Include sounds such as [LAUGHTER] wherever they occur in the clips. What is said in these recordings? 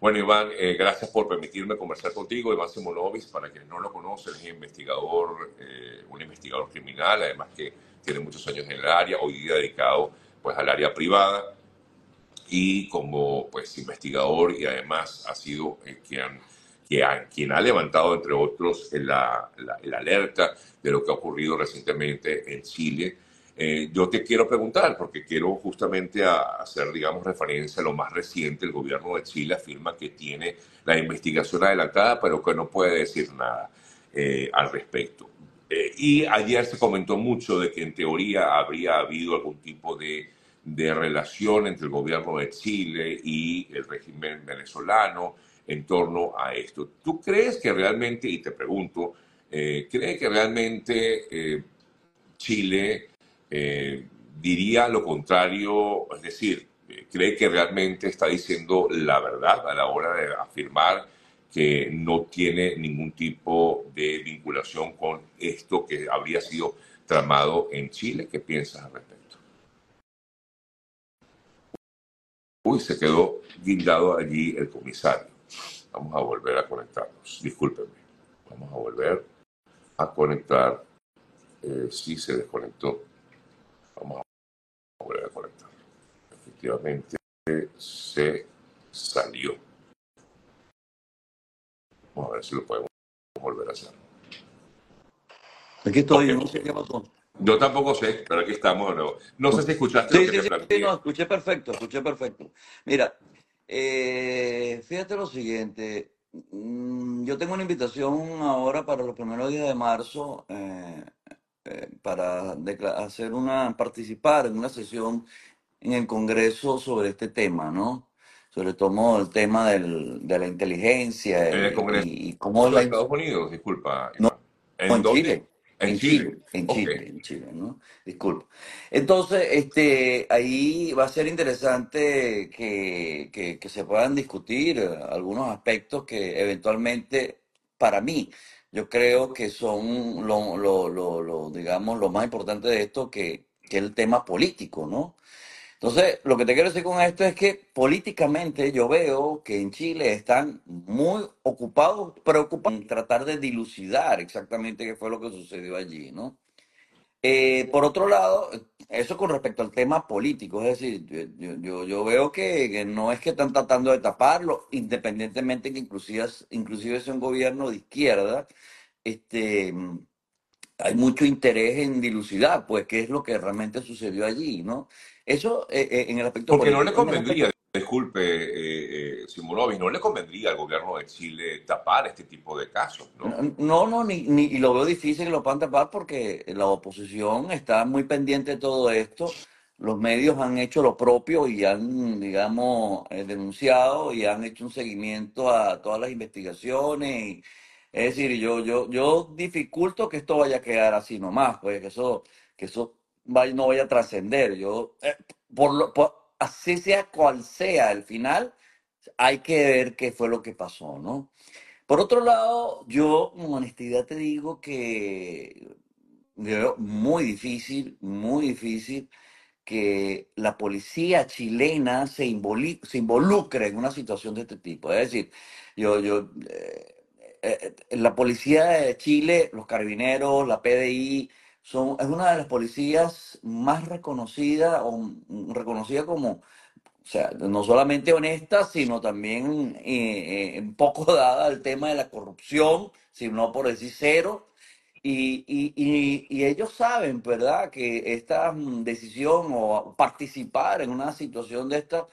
Bueno, Iván, eh, gracias por permitirme conversar contigo. Iván Simonovis, para quienes no lo conocen, es investigador, eh, un investigador criminal, además que tiene muchos años en el área, hoy día dedicado pues, al área privada y como pues, investigador y además ha sido eh, quien, quien, ha levantado, entre otros, la, la, alerta de lo que ha ocurrido recientemente en Chile. Eh, yo te quiero preguntar, porque quiero justamente hacer, digamos, referencia a lo más reciente. El gobierno de Chile afirma que tiene la investigación adelantada, pero que no puede decir nada eh, al respecto. y ayer se comentó mucho de que en teoría habría habido algún tipo de de relación entre el gobierno de Chile y el régimen venezolano en torno a esto. ¿Tú crees que realmente, y te pregunto, eh, ¿crees que realmente eh, Chile eh, diría lo contrario? Es decir, ¿cree que realmente está diciendo la verdad a la hora de afirmar que no tiene ningún tipo de vinculación con esto que habría sido tramado en Chile? ¿Qué piensas al respecto? Uy, se quedó guindado allí el comisario. Vamos a volver a conectarnos. Discúlpenme. Vamos a volver a conectar. Eh, sí, se desconectó. Volver a conectar. Efectivamente, se salió. Vamos a ver si lo podemos volver a hacer. Aquí estoy, no sé qué pasó. Yo tampoco sé, pero aquí estamos de nuevo. No sé si escuchaste sí, lo que sí, te sí, no, escuché perfecto, escuché perfecto. Mira, eh, fíjate lo siguiente. Mm, yo tengo una invitación ahora para los primeros días de marzo eh, eh, para hacer una, participar en una sesión en el Congreso sobre este tema, ¿no? Sobre todo el tema del, de la inteligencia. En el Congreso y, cómo de Estados Unidos, disculpa. No, ¿En, en Chile. En Chile, en Chile, en Chile, ¿no? Disculpa. Entonces, este, ahí va a ser interesante que, que, se puedan discutir algunos aspectos que eventualmente, para mí, yo creo que son lo, lo, lo, digamos, lo más importante de esto, que, que el tema político, ¿no? Entonces, lo que te quiero decir con esto es que políticamente yo veo que en Chile están muy ocupados, preocupados en tratar de dilucidar exactamente qué fue lo que sucedió allí, ¿no? Eh, por otro lado, eso con respecto al tema político, es decir, yo, yo, veo que, no es que están tratando de taparlo, independientemente que inclusive, inclusive sea un gobierno de izquierda, este, hay mucho interés en dilucidar, pues, qué es lo que realmente sucedió allí, ¿no? Eso eh, eh, en el aspecto Porque no le convendría, disculpe, eh, eh no le convendría al gobierno de Chile tapar este tipo de casos, ¿no? No, no, ni, ni, y lo veo difícil que lo puedan tapar porque la oposición está muy pendiente de todo esto. Los medios han hecho lo propio y han, digamos, denunciado y han hecho un seguimiento a todas las investigaciones. es decir, yo, yo, yo dificulto que esto vaya a quedar así nomás, pues que eso, que eso no vaya a trascender. Yo, eh, por, lo, así sea cual sea el final, hay que ver qué fue lo que pasó, ¿no? Por otro lado, yo con honestidad te digo que veo muy difícil, muy difícil que la policía chilena se, involucre en una situación de este tipo. Es decir, yo, yo, eh, eh, la policía de Chile, los carabineros, la PDI, es una de las policías más reconocidas o reconocida como, o sea, no solamente honesta, sino también eh, eh, poco [LAUGHS] dada al tema de la corrupción, sino por decir cero. Y, y, y, ellos saben, ¿verdad?, que esta mm, decisión o participar en una situación de esta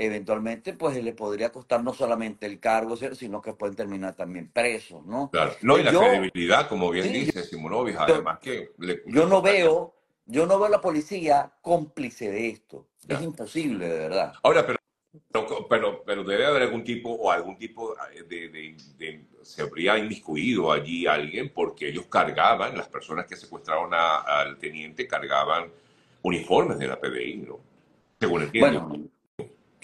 eventualmente pues le podría costar no solamente el cargo, sino que pueden terminar también presos, ¿no? Claro, no, y la credibilidad, como bien dice Simonovic, además que... yo no veo, yo no veo a la policía cómplice de esto. Es imposible, de verdad. Ahora, pero, pero, pero, debe haber algún tipo o algún tipo de, de, se habría inmiscuido allí alguien porque ellos cargaban, las personas que secuestraron al teniente cargaban uniformes de la PDI, ¿no? Según entiendo. Bueno,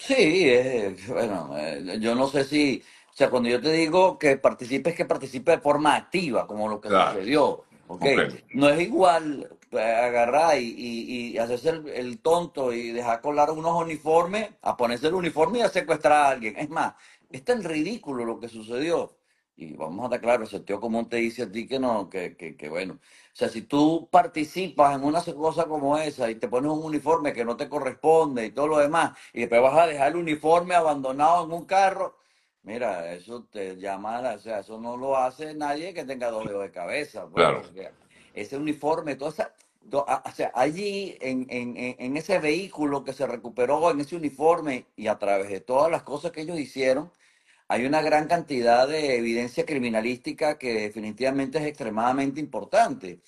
Sí, bueno, eh, yo no sé si, o sea, cuando yo te digo que participes, que participe de forma activa, como lo que sucedió, ¿ok? No es igual eh, agarrar y, y, hacerse el, tonto y dejar colar unos uniformes, a ponerse el uniforme y a secuestrar a alguien. Es más, es tan ridículo lo que sucedió. Y vamos a estar claros, el sentido común te dice a ti que no, que, que, que bueno. O sea, si tú participas en una cosa como esa y te pones un uniforme que no te corresponde y todo lo demás, y después vas a dejar el uniforme abandonado en un carro, mira, eso te llama, o sea, eso no lo hace nadie que tenga dos dedos de cabeza. Pues, Claro. porque ese uniforme, toda esa, o sea, allí en, en en ese vehículo que se recuperó, en ese uniforme y a través de todas las cosas que ellos hicieron, hay una gran cantidad de evidencia criminalística que definitivamente es extremadamente importante.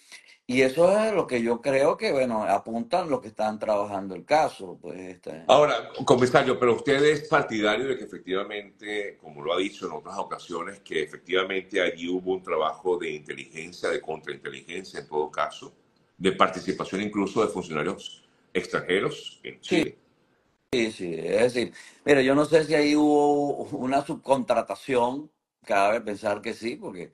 Y eso es lo que yo creo que, bueno, apuntan los que están trabajando el caso. Pues, este, Ahora, comisario, pero usted es partidario de que efectivamente, como lo ha dicho en otras ocasiones, que efectivamente allí hubo un trabajo de inteligencia, de contrainteligencia en todo caso, de participación incluso de funcionarios extranjeros en Chile. Sí, sí, es decir, mira, yo no sé si ahí hubo una subcontratación, cabe pensar que sí, porque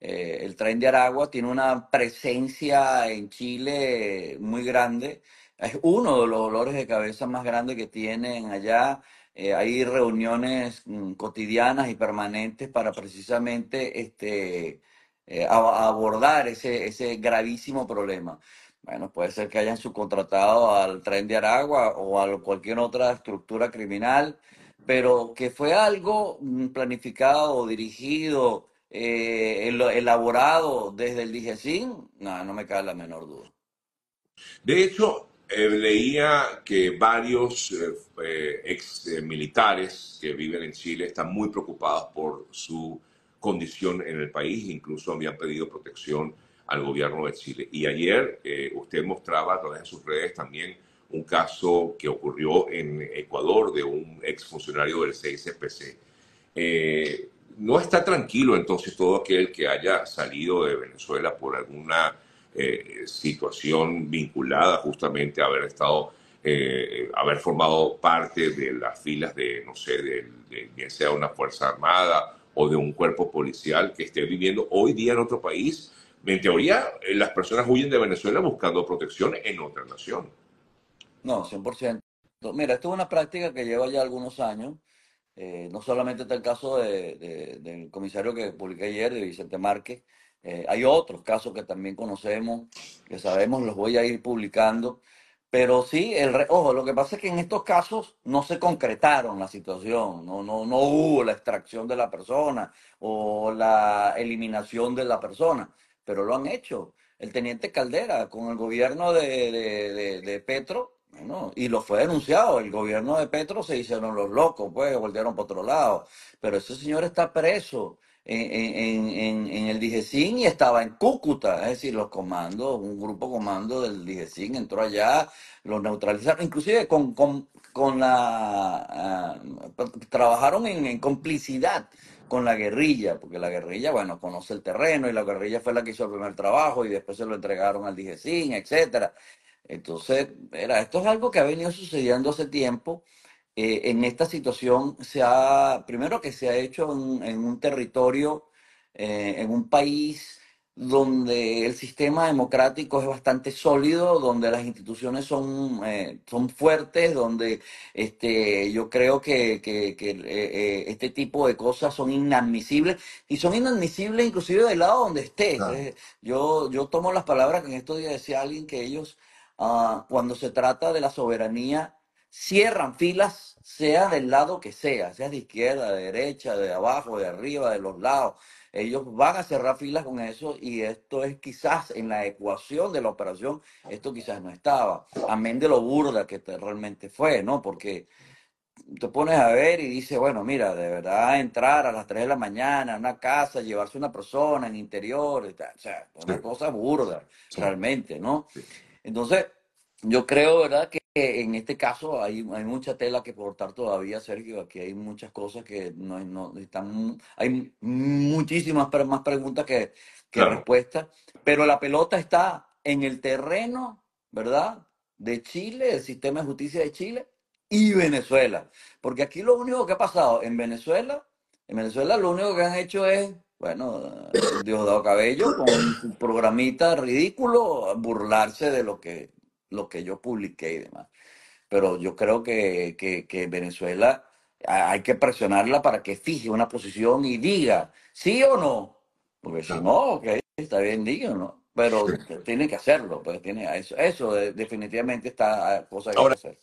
eh, el Tren de Aragua tiene una presencia en Chile muy grande, es uno de los dolores de cabeza más grandes que tienen allá. Eh, hay reuniones mm, cotidianas y permanentes para precisamente este, eh, abordar ese, ese gravísimo problema. Bueno, puede ser que hayan subcontratado al Tren de Aragua o a cualquier otra estructura criminal, pero que fue algo mm, planificado, dirigido, eh, elaborado desde el DIGESIN, no, no me cabe la menor duda. De hecho, eh, leía que varios eh, ex militares que viven en Chile están muy preocupados por su condición en el país, incluso habían pedido protección al gobierno de Chile. Y ayer eh, usted mostraba a través de sus redes también un caso que ocurrió en Ecuador de un exfuncionario del CSPC. Eh, no está tranquilo entonces todo aquel que haya salido de Venezuela por alguna eh, situación vinculada justamente a haber estado, eh, haber formado parte de las filas de, no sé, de, de, bien sea una fuerza armada o de un cuerpo policial que esté viviendo hoy día en otro país. En teoría, eh, las personas huyen de Venezuela buscando protección en otra nación. No, 100%. Mira, esto es una práctica que lleva ya algunos años. Eh, no solamente está el caso de, de- del comisario que publiqué ayer, de Vicente Márquez, eh, hay otros casos que también conocemos, que sabemos, los voy a ir publicando. Pero sí, el re- ojo, lo que pasa es que en estos casos no se concretaron la situación, no, no, no hubo la extracción de la persona o la eliminación de la persona, pero lo han hecho. El teniente Caldera con el gobierno de, de, de- Petro, bueno, y lo fue denunciado, el gobierno de Petro se hicieron los locos, pues, volvieron para otro lado, pero ese señor está preso en, en, en, en el DIGESIN y estaba en Cúcuta, es decir, los comandos, un grupo comando del DIGESIN entró allá, los neutralizaron, inclusive con, con, con la, ah, trabajaron en complicidad con la guerrilla, porque la guerrilla, bueno, conoce el terreno y la guerrilla fue la que hizo el primer trabajo y después se lo entregaron al DIGESIN, etcétera. Entonces, era, esto es algo que ha venido sucediendo hace tiempo. Eh, en esta situación se ha, primero que se ha hecho en, en un territorio, eh, en un país donde el sistema democrático es bastante sólido, donde las instituciones son, eh, son fuertes, donde este, yo creo que, que- que, eh, eh, este tipo de cosas son inadmisibles y son inadmisibles inclusive del lado donde estés. Claro. Eh, yo, yo tomo las palabras que en estos días decía alguien que ellos, ah, cuando se trata de la soberanía, cierran filas, sea del lado que sea, sea de izquierda, de derecha, de abajo, de arriba, de los lados. Ellos van a cerrar filas con eso y esto es quizás en la ecuación de la operación, esto quizás no estaba, amén de lo burda que te- realmente fue, ¿no? Porque te pones a ver y dices, bueno, mira, de verdad entrar a las 3 de la mañana a una casa, llevarse una persona en interior, y tal, o sea, una Sí. cosa burda, Sí. realmente, ¿no? Sí. Entonces, yo creo, ¿verdad?, que en este caso hay, hay mucha tela que cortar todavía, Sergio. Aquí hay muchas cosas que no, no están, hay muchísimas más preguntas que, que Claro. respuestas, pero la pelota está en el terreno, ¿verdad?, de Chile, el sistema de justicia de Chile y Venezuela. Porque aquí lo único que ha pasado en Venezuela, en Venezuela lo único que han hecho es, bueno, Diosdado Cabello con su programita ridículo, burlarse de lo que, lo que yo publiqué y demás. Pero yo creo que, que, que Venezuela hay que presionarla para que fije una posición y diga sí o no. Porque si no, ok, está bien, diga, ¿no? Pero [LAUGHS] tiene que hacerlo, pues tiene eso, eso definitivamente está cosa que Ahora, hacer.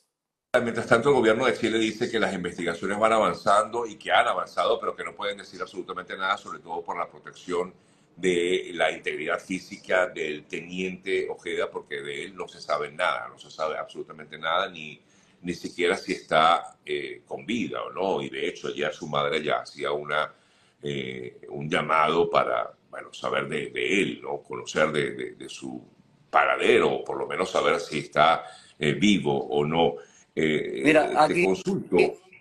Mientras tanto, el gobierno de Chile dice que las investigaciones van avanzando y que han avanzado, pero que no pueden decir absolutamente nada, sobre todo por la protección de la integridad física del teniente Ojeda, porque de él no se sabe nada, no se sabe absolutamente nada, ni, ni siquiera si está eh, con vida o no. Y de hecho, ayer su madre ya hacía una, eh, un llamado para bueno, saber de, él, ¿no? conocer de, su paradero, o por lo menos saber si está eh, vivo o no. Mira, aquí,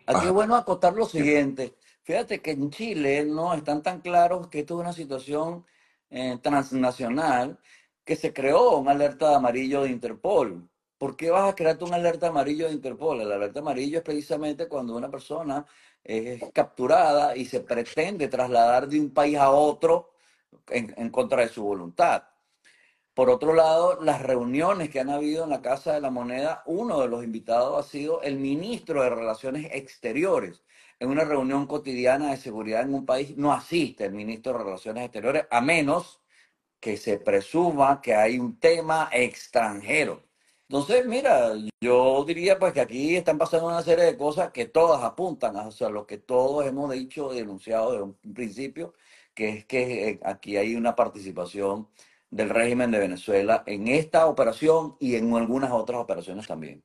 aquí es bueno acotar lo siguiente. Fíjate que en Chile no están tan claros que esto es una situación eh, transnacional que se creó una alerta de amarillo de Interpol. ¿Por qué vas a crearte una alerta amarillo de Interpol? La alerta amarillo es precisamente cuando una persona es capturada y se pretende trasladar de un país a otro en contra de su voluntad. Por otro lado, las reuniones que han habido en la Casa de la Moneda, uno de los invitados ha sido el ministro de Relaciones Exteriores. En una reunión cotidiana de seguridad en un país no asiste el ministro de Relaciones Exteriores, a menos que se presuma que hay un tema extranjero. Entonces, mira, yo diría pues que aquí están pasando una serie de cosas que todas apuntan a lo que todos hemos dicho y denunciado desde un principio, que es que eh, aquí hay una participación del régimen de Venezuela en esta operación y en algunas otras operaciones también.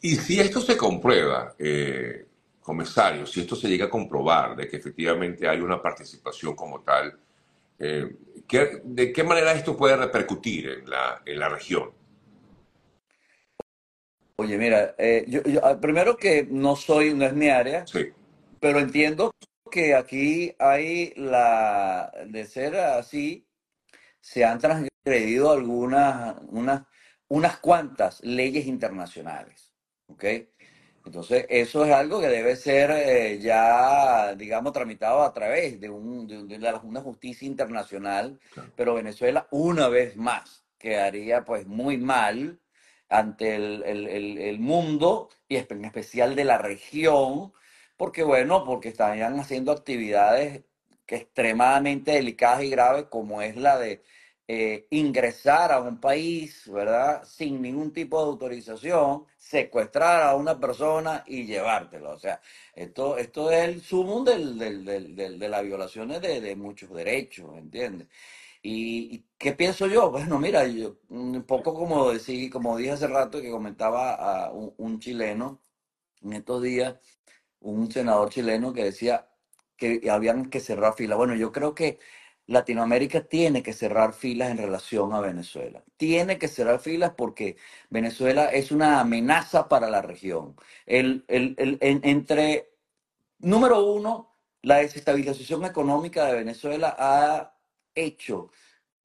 Y si esto se comprueba, eh, comisario, si esto se llega a comprobar de que efectivamente hay una participación como tal, eh, ¿de qué manera esto puede repercutir en la, en la región? Oye, mira, eh, yo, ah, primero que no soy, no es mi área, pero entiendo que aquí hay la, de ser así, se han transgredido algunas, unas, unas cuantas leyes internacionales. ¿Ok? Entonces, eso es algo que debe ser eh, ya, digamos, tramitado a través de, un, de, una justicia internacional, pero Venezuela, una vez más, quedaría pues muy mal ante el, el, el, mundo y en especial de la región, porque bueno, porque estarían haciendo actividades que extremadamente delicadas y graves, como es la de eh, ingresar a un país, ¿verdad? Sin ningún tipo de autorización, secuestrar a una persona y llevártelo. O sea, esto, esto es el sumo del, de las violaciones de, muchos derechos, ¿entiendes? Y, qué pienso yo? [LAUGHS] Bueno, mira, yo un poco como decí, como dije hace rato que comentaba a un chileno en estos días, un senador chileno que decía, que habían que cerrar filas. Bueno, yo creo que Latinoamérica tiene que cerrar filas en relación a Venezuela. Tiene que cerrar filas porque Venezuela es una amenaza para la región. El, entre, número uno, la desestabilización económica de Venezuela ha hecho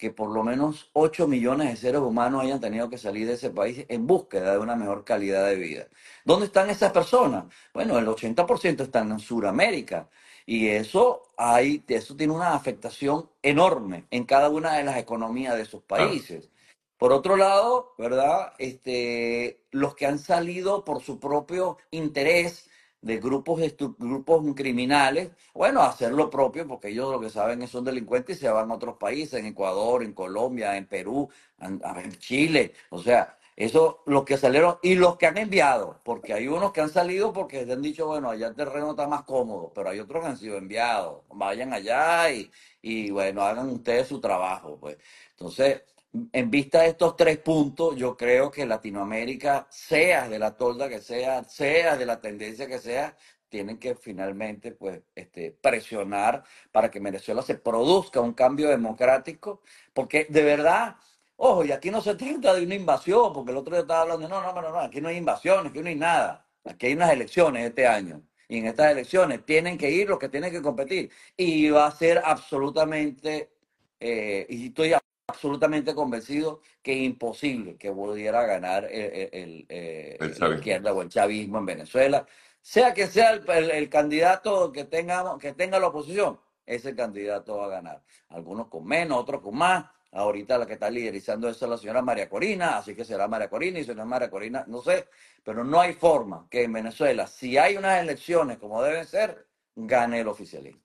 que por lo menos 8 millones de seres humanos hayan tenido que salir de ese país en búsqueda de una mejor calidad de vida. ¿Dónde están esas personas? Bueno, el 80% están en Sudamérica. Y eso, hay, eso tiene una afectación enorme en cada una de las economías de esos países. Por otro lado, ¿verdad? Este, los que han salido por su propio interés de grupos, grupos criminales, bueno, hacer lo propio, porque ellos lo que saben es son delincuentes y se van a otros países, en Ecuador, en Colombia, en Perú, en, en Chile. O sea, eso, los que salieron y los que han enviado, porque hay unos que han salido porque se han dicho, bueno, allá el terreno está más cómodo, pero hay otros que han sido enviados. Vayan allá y, y bueno, hagan ustedes su trabajo, pues. Entonces, en vista de estos tres puntos, yo creo que Latinoamérica, sea de la tolda que sea, sea de la tendencia que sea, tienen que finalmente pues, este, presionar para que Venezuela se produzca un cambio democrático, porque de verdad Ojo, y aquí no se trata de una invasión, porque el otro día estaba hablando, no, no, no, no, aquí no hay invasión, aquí no hay nada. Aquí hay unas elecciones este año. Y en estas elecciones tienen que ir los que tienen que competir. Y va a ser absolutamente, eh, y estoy absolutamente convencido que es imposible que pudiera ganar el, eh, la izquierda o el chavismo en Venezuela. Sea que sea el, candidato que, tengamos, que tenga la oposición, ese candidato va a ganar. Algunos con menos, otros con más, Ahorita la que está liderizando eso es la señora María Corina, así que será María Corina y es María Corina, no sé. Pero no hay forma que en Venezuela, si hay unas elecciones como deben ser, gane el oficialismo.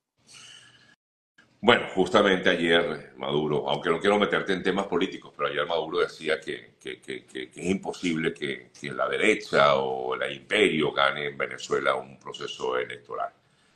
Bueno, justamente ayer Maduro, aunque no quiero meterte en temas políticos, pero ayer Maduro decía que, que, que, que es imposible que, la derecha o el imperio gane en Venezuela un proceso electoral.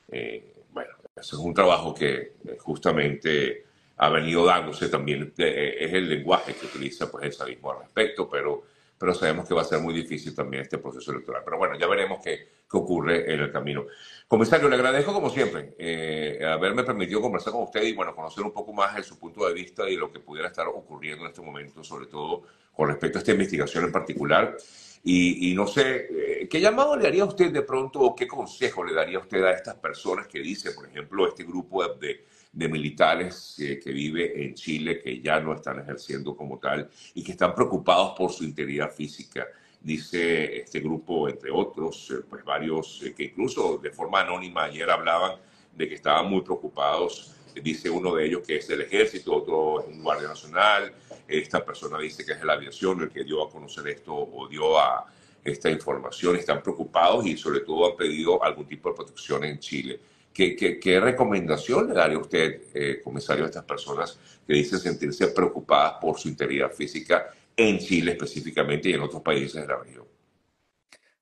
Eh, bueno, ese es un trabajo que eh, justamente ha venido dándose también, eh, es el lenguaje que utiliza pues el sadismo al respecto, pero, pero sabemos que va a ser muy difícil también este proceso electoral. Pero bueno, ya veremos qué, qué ocurre en el camino. Comisario, le agradezco como siempre eh, haberme permitido conversar con usted y bueno, conocer un poco más de su punto de vista y lo que pudiera estar ocurriendo en este momento, sobre todo con respecto a esta investigación en particular. Y, no sé, eh, ¿qué llamado le haría usted de pronto o qué consejo le daría usted a estas personas que dice, por ejemplo, este grupo de, de militares que vive en Chile, que ya no están ejerciendo como tal y que están preocupados por su integridad física? Dice este grupo, entre otros, eh, pues varios eh, que incluso de forma anónima ayer hablaban de que estaban muy preocupados. Dice uno de ellos que es el ejército, otro es un guardia nacional. Esta persona dice que es la aviación el que dio a conocer esto o dio a esta información. Están preocupados y sobre todo han pedido algún tipo de protección en Chile. ¿Qué, qué, recomendación le daría usted, eh, comisario, a estas personas que dicen sentirse preocupadas por su integridad física en Chile específicamente y en otros países de la región?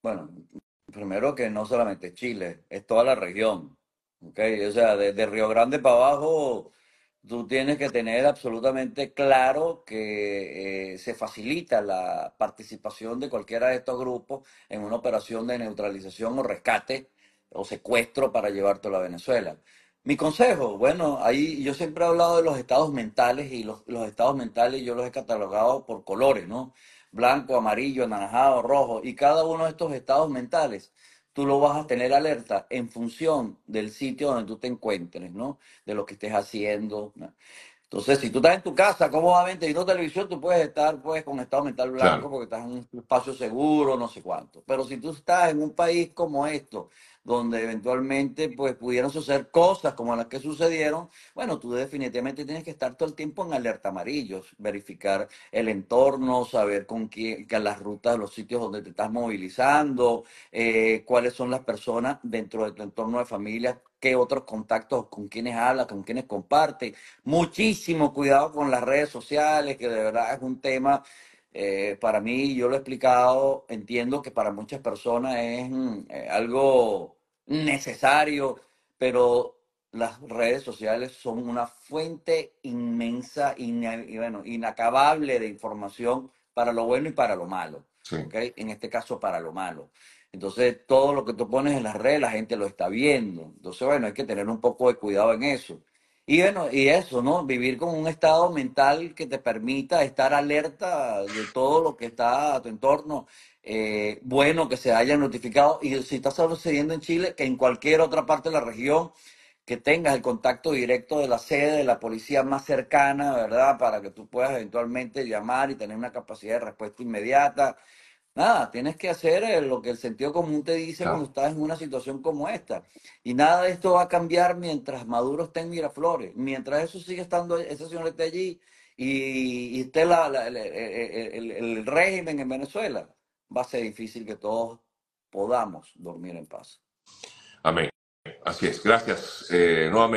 Bueno, primero que no solamente Chile, es toda la región. ¿okay? O sea, desde Río Grande para abajo, tú tienes que tener absolutamente claro que eh, se facilita la participación de cualquiera de estos grupos en una operación de neutralización o rescate o secuestro para llevártelo a Venezuela. Mi consejo, bueno, ahí yo siempre he hablado de los estados mentales y los, estados mentales yo los he catalogado por colores, ¿no? Blanco, amarillo, anaranjado, rojo. Y cada uno de estos estados mentales tú lo vas a tener alerta en función del sitio donde tú te encuentres, ¿no? De lo que estés haciendo. Entonces, si tú estás en tu casa cómodamente y no televisión, tú puedes estar pues con estado mental blanco porque estás en un espacio seguro, no sé cuánto. Pero si tú estás en un país como esto, donde eventualmente pues pudieron suceder cosas como las que sucedieron, bueno, tú definitivamente tienes que estar todo el tiempo en alerta amarillos, verificar el entorno, saber con quién, las rutas, los sitios donde te estás movilizando, eh, cuáles son las personas dentro de tu entorno de familia, qué otros contactos, con quienes hablas, con quienes comparte. Muchísimo cuidado con las redes sociales, que de verdad es un tema eh, para mí, yo lo he explicado, entiendo que para muchas personas es mm, eh, algo necesario, pero las redes sociales son una fuente inmensa y bueno, inacabable de información para lo bueno y para lo malo. En este caso, para lo malo. Entonces, todo lo que tú pones en las redes, la gente lo está viendo. Entonces, bueno, hay que tener un poco de cuidado en eso. Y bueno, y eso, ¿no? Vivir con un estado mental que te permita estar alerta de todo lo que está a tu entorno. Eh, bueno que se haya notificado. Y si está sucediendo en Chile, que en cualquier otra parte de la región que tengas el contacto directo de la sede de la policía más cercana, ¿verdad? Para que tú puedas eventualmente llamar y tener una capacidad de respuesta inmediata. Nada, tienes que hacer eh, lo que el sentido común te dice cuando estás en una situación como esta. Y nada de esto va a cambiar mientras Maduro esté en Miraflores. Mientras eso sigue estando, ese señor esté allí y, esté la, el, régimen en Venezuela, va a ser difícil que todos podamos dormir en paz. Amén. Así es. Gracias eh, nuevamente.